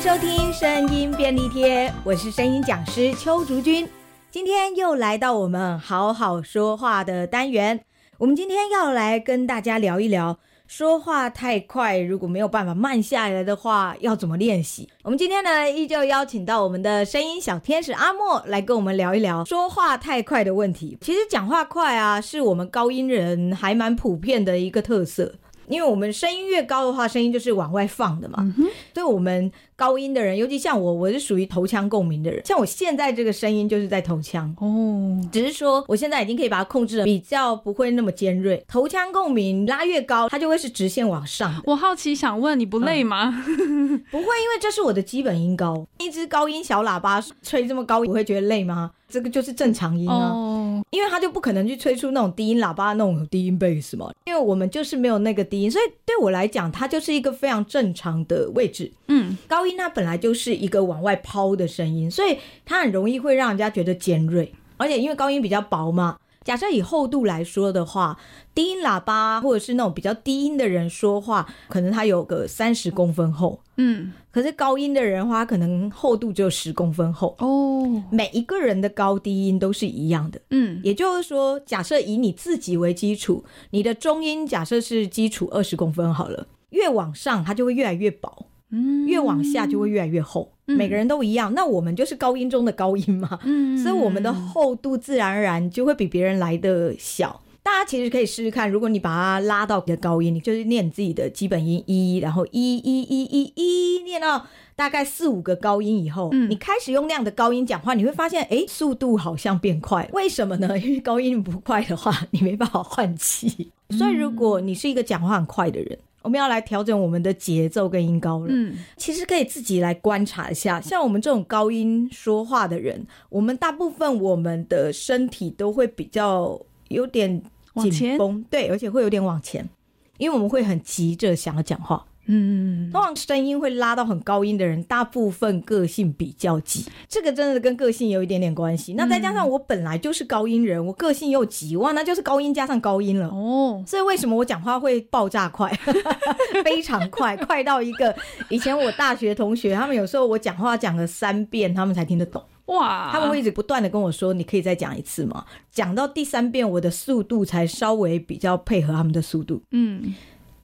收听声音便利贴，我是声音讲师邱竹君。今天又来到我们好好说话的单元，我们今天要来跟大家聊一聊。说话太快，如果没有办法慢下来的话，要怎么练习？我们今天呢，依旧邀请到我们的声音小天使阿莫来跟我们聊一聊说话太快的问题。其实讲话快啊，是我们高音人还蛮普遍的一个特色。因为我们声音越高的话，声音就是往外放的嘛。嗯。所以我们高音的人，尤其像我，我是属于头腔共鸣的人。像我现在这个声音就是在头腔哦，只是说我现在已经可以把它控制的比较不会那么尖锐。头腔共鸣拉越高，它就会是直线往上。我好奇想问，你不累吗？嗯，不会，因为这是我的基本音高。一支高音小喇叭吹这么高，你会觉得累吗？这个就是正常音啊，oh. 因为他就不可能去吹出那种低音喇叭那种低音贝斯嘛，因为我们就是没有那个低音，所以对我来讲，它就是一个非常正常的位置。嗯，高音它本来就是一个往外抛的声音，所以它很容易会让人家觉得尖锐，而且因为高音比较薄嘛。假设以厚度来说的话，低音喇叭或者是那种比较低音的人说话，可能它有个三十公分厚。嗯，可是高音的人的话，可能厚度只有十公分厚。哦，每一个人的高低音都是一样的。嗯，也就是说，假设以你自己为基础，你的中音假设是基础二十公分好了，越往上它就会越来越薄。嗯，越往下就会越来越厚，嗯，每个人都一样。那我们就是高音中的高音嘛，嗯，所以我们的厚度自然而然就会比别人来的小。大家其实可以试试看，如果你把它拉到你的高音，你就是念自己的基本音一，然后一一一一一，念到大概四五个高音以后，嗯，你开始用那样的高音讲话，你会发现，哎，速度好像变快。为什么呢？因为高音不快的话，你没办法换气。所以如果你是一个讲话很快的人，我们要来调整我们的节奏跟音高了。嗯，其实可以自己来观察一下，像我们这种高音说话的人，我们大部分我们的身体都会比较有点紧绷，对，而且会有点往前，因为我们会很急着想要讲话。嗯，通常声音会拉到很高音的人，大部分个性比较急，这个真的跟个性有一点点关系。那再加上我本来就是高音人，我个性又急，哇，那就是高音加上高音了。哦，所以为什么我讲话会爆炸快，非常快，快到一个以前我大学同学，他们有时候我讲话讲了三遍，他们才听得懂。哇，他们会一直不断的跟我说，你可以再讲一次吗？讲到第三遍，我的速度才稍微比较配合他们的速度。嗯。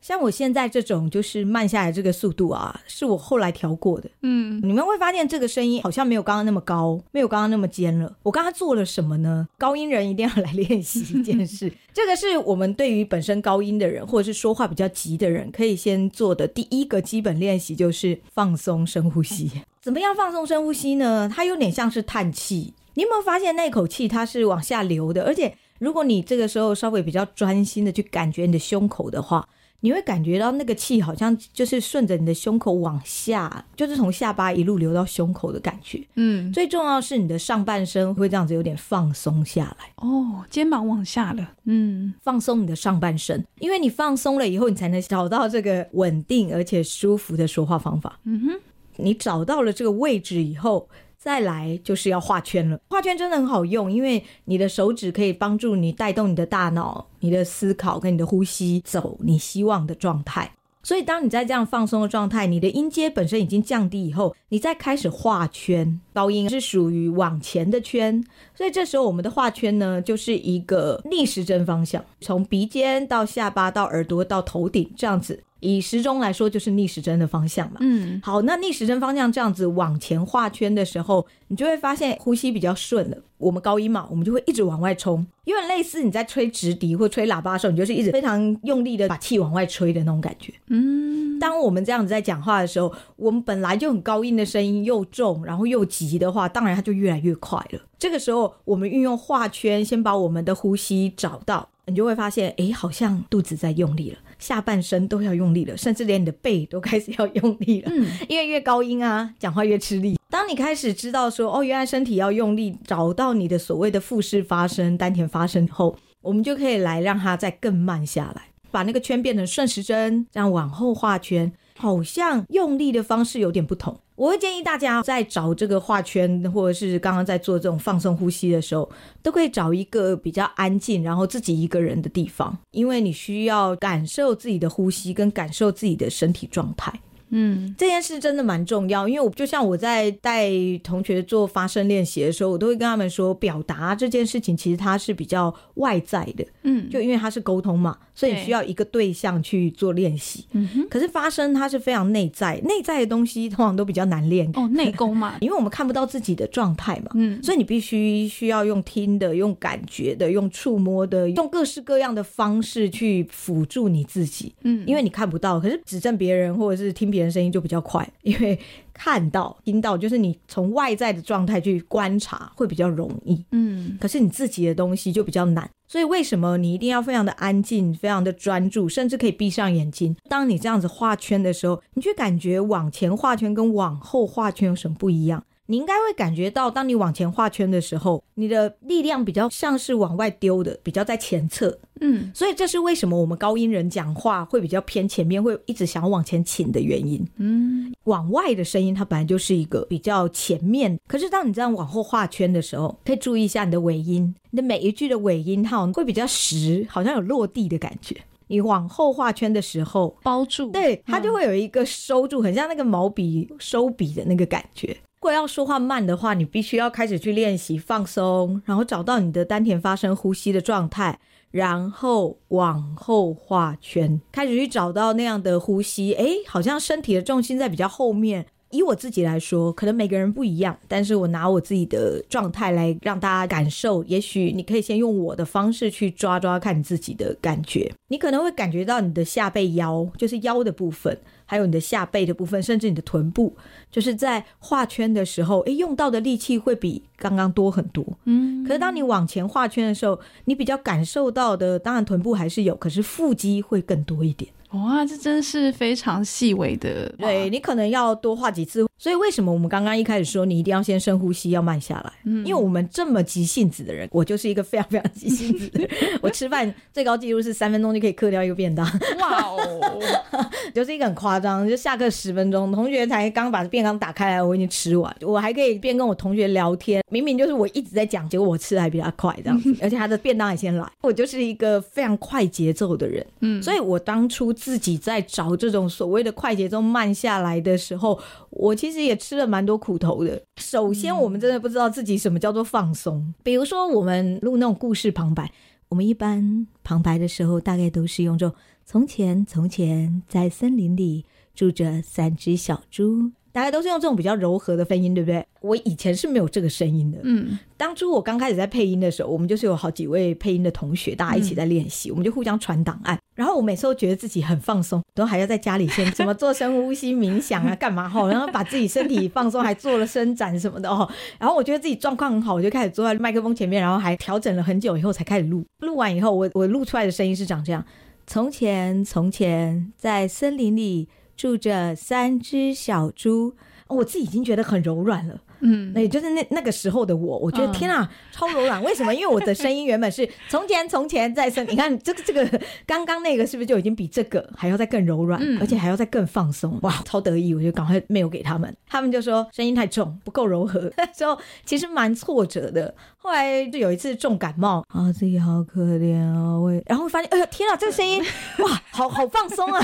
像我现在这种就是慢下来这个速度啊，是我后来调过的。嗯，你们会发现这个声音好像没有刚刚那么高，没有刚刚那么尖了。我刚刚做了什么呢？高音人一定要来练习一件事，这个是我们对于本身高音的人或者是说话比较急的人可以先做的第一个基本练习，就是放松深呼吸。怎么样放松深呼吸呢？它有点像是叹气。你有没有发现那口气它是往下流的？而且如果你这个时候稍微比较专心的去感觉你的胸口的话。你会感觉到那个气好像就是顺着你的胸口往下，就是从下巴一路流到胸口的感觉。嗯，最重要是你的上半身会这样子有点放松下来。哦，肩膀往下了。嗯，放松你的上半身，因为你放松了以后，你才能找到这个稳定而且舒服的说话方法。嗯哼，你找到了这个位置以后。再来就是要画圈了，画圈真的很好用，因为你的手指可以帮助你带动你的大脑、你的思考跟你的呼吸走你希望的状态。所以当你在这样放松的状态，你的音阶本身已经降低以后，你再开始画圈，高音是属于往前的圈，所以这时候我们的画圈呢，就是一个逆时针方向，从鼻尖到下巴到耳朵到头顶这样子。以时钟来说，就是逆时针的方向嘛。嗯，好，那逆时针方向这样子往前画圈的时候，你就会发现呼吸比较顺了。我们高音嘛，我们就会一直往外冲，因为类似你在吹直笛或吹喇叭的时候，你就是一直非常用力的把气往外吹的那种感觉。嗯，当我们这样子在讲话的时候，我们本来就很高音的声音又重，然后又急的话，当然它就越来越快了。这个时候，我们运用画圈，先把我们的呼吸找到，你就会发现，哎，好像肚子在用力了。下半身都要用力了，甚至连你的背都开始要用力了。嗯，因为越高音啊，讲话越吃力。当你开始知道说，哦，原来身体要用力，找到你的所谓的腹式发声、丹田发声后，我们就可以来让它再更慢下来，把那个圈变成顺时针，这样往后画圈，好像用力的方式有点不同。我会建议大家在找这个画圈，或者是刚刚在做这种放松呼吸的时候，都可以找一个比较安静，然后自己一个人的地方，因为你需要感受自己的呼吸，跟感受自己的身体状态。嗯，这件事真的蛮重要，因为我就像我在带同学做发声练习的时候，我都会跟他们说，表达这件事情其实它是比较外在的，嗯，就因为它是沟通嘛，所以需要一个对象去做练习。嗯哼，可是发声它是非常内在，内在的东西通常都比较难练。哦，内功嘛，因为我们看不到自己的状态嘛，嗯，所以你必须需要用听的、用感觉的、用触摸的、用各式各样的方式去辅助你自己，嗯，因为你看不到，可是指正别人或者是听别人声音就比较快，因为看到、听到就是你从外在的状态去观察会比较容易，嗯，可是你自己的东西就比较难。所以为什么你一定要非常的安静、非常的专注，甚至可以闭上眼睛？当你这样子画圈的时候，你去感觉往前画圈跟往后画圈有什么不一样？你应该会感觉到，当你往前画圈的时候，你的力量比较像是往外丢的，比较在前侧。嗯，所以这是为什么我们高音人讲话会比较偏前面，会一直想要往前倾的原因。嗯，往外的声音它本来就是一个比较前面，可是当你这样往后画圈的时候，可以注意一下你的尾音，你的每一句的尾音它会比较实，好像有落地的感觉。你往后画圈的时候，包住，对，它就会有一个收住，很像那个毛笔收笔的那个感觉。如果要说话慢的话，你必须要开始去练习放松，然后找到你的丹田发声呼吸的状态，然后往后画圈，开始去找到那样的呼吸。哎，好像身体的重心在比较后面。以我自己来说，可能每个人不一样，但是我拿我自己的状态来让大家感受。也许你可以先用我的方式去抓抓看你自己的感觉。你可能会感觉到你的下背腰，就是腰的部分，还有你的下背的部分，甚至你的臀部，就是在画圈的时候，诶，用到的力气会比刚刚多很多。嗯，可是当你往前画圈的时候，你比较感受到的，当然臀部还是有，可是腹肌会更多一点。哇，这真是非常细微的。对，你可能要多画几次。所以为什么我们刚刚一开始说你一定要先深呼吸，要慢下来？嗯，因为我们这么急性子的人，我就是一个非常非常急性子的人。我吃饭最高纪录是三分钟就可以嗑掉一个便当。哇哦，就是一个很夸张，就下课十分钟，同学才刚把便当打开来，我已经吃完。我还可以边跟我同学聊天，明明就是我一直在讲，结果我吃的还比他快这样子，而且他的便当也先来。我就是一个非常快节奏的人。嗯，所以我当初。自己在找这种所谓的快节奏慢下来的时候，我其实也吃了蛮多苦头的。首先，我们真的不知道自己什么叫做放松。比如说，我们录那种故事旁白，我们一般旁白的时候，大概都是用这种“从前，从前，在森林里住着三只小猪”。大概都是用这种比较柔和的分音，对不对？我以前是没有这个声音的。嗯，当初我刚开始在配音的时候，我们就是有好几位配音的同学，大家一起在练习，嗯、我们就互相传档案。然后我每次都觉得自己很放松，都还要在家里先怎么做深呼吸、冥想啊，干嘛 哈？然后把自己身体放松，还做了伸展什么的哦。然后我觉得自己状况很好，我就开始坐在麦克风前面，然后还调整了很久以后才开始录。录完以后，我我录出来的声音是长这样：从前，从前，在森林里。住着三只小猪，我自己已经觉得很柔软了。嗯，那也就是那那个时候的我，我觉得天啊，超柔软。为什么？因为我的声音原本是从前从前在生，你看这个这个刚刚那个是不是就已经比这个还要再更柔软，而且还要再更放松？哇，超得意！我就赶快没有给他们，他们就说声音太重，不够柔和。那时候其实蛮挫折的。后来就有一次重感冒啊，自己好可怜啊，我然后发现，哎呀天啊，这个声音 哇，好好放松啊！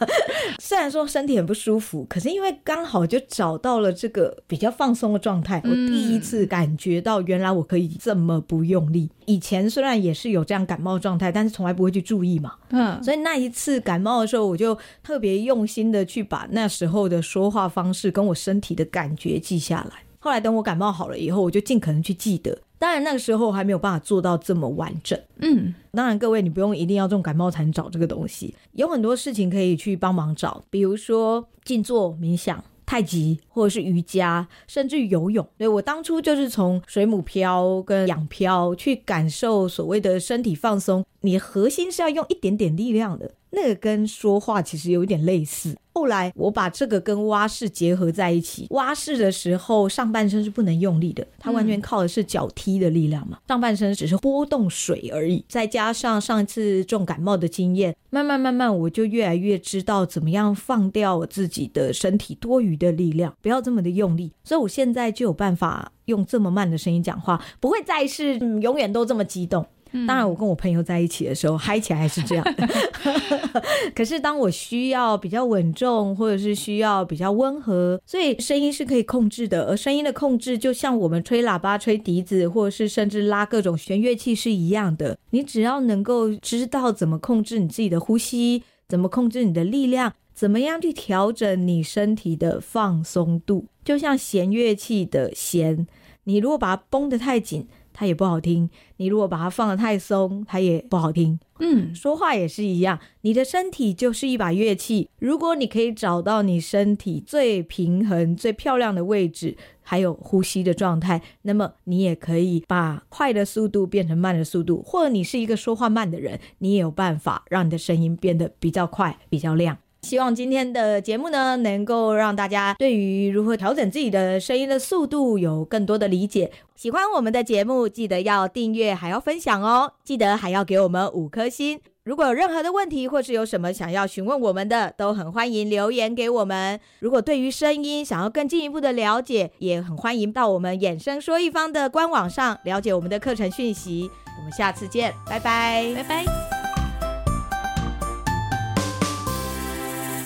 虽然说身体很不舒服，可是因为刚好就找到了这个比较放松的状态，我第一次感觉到原来我可以这么不用力。以前虽然也是有这样感冒状态，但是从来不会去注意嘛。嗯，所以那一次感冒的时候，我就特别用心的去把那时候的说话方式跟我身体的感觉记下来。后来等我感冒好了以后，我就尽可能去记得。当然那个时候还没有办法做到这么完整，嗯，当然各位你不用一定要这种感冒才能找这个东西，有很多事情可以去帮忙找，比如说静坐、冥想、太极或者是瑜伽，甚至游泳。对，我当初就是从水母漂跟仰漂去感受所谓的身体放松，你核心是要用一点点力量的。那个跟说话其实有一点类似。后来我把这个跟蛙式结合在一起，蛙式的时候上半身是不能用力的，它完全靠的是脚踢的力量嘛，上半身只是拨动水而已。再加上上一次重感冒的经验，慢慢慢慢我就越来越知道怎么样放掉我自己的身体多余的力量，不要这么的用力。所以我现在就有办法用这么慢的声音讲话，不会再是、嗯、永远都这么激动。当然，我跟我朋友在一起的时候嗨起来还是这样的。可是当我需要比较稳重，或者是需要比较温和，所以声音是可以控制的。而声音的控制，就像我们吹喇叭、吹笛子，或者是甚至拉各种弦乐器是一样的。你只要能够知道怎么控制你自己的呼吸，怎么控制你的力量，怎么样去调整你身体的放松度，就像弦乐器的弦，你如果把它绷得太紧。它也不好听，你如果把它放得太松，它也不好听。嗯，说话也是一样，你的身体就是一把乐器。如果你可以找到你身体最平衡、最漂亮的位置，还有呼吸的状态，那么你也可以把快的速度变成慢的速度，或者你是一个说话慢的人，你也有办法让你的声音变得比较快、比较亮。希望今天的节目呢，能够让大家对于如何调整自己的声音的速度有更多的理解。喜欢我们的节目，记得要订阅，还要分享哦。记得还要给我们五颗星。如果有任何的问题，或是有什么想要询问我们的，都很欢迎留言给我们。如果对于声音想要更进一步的了解，也很欢迎到我们衍生说一方的官网上了解我们的课程讯息。我们下次见，拜拜，拜拜。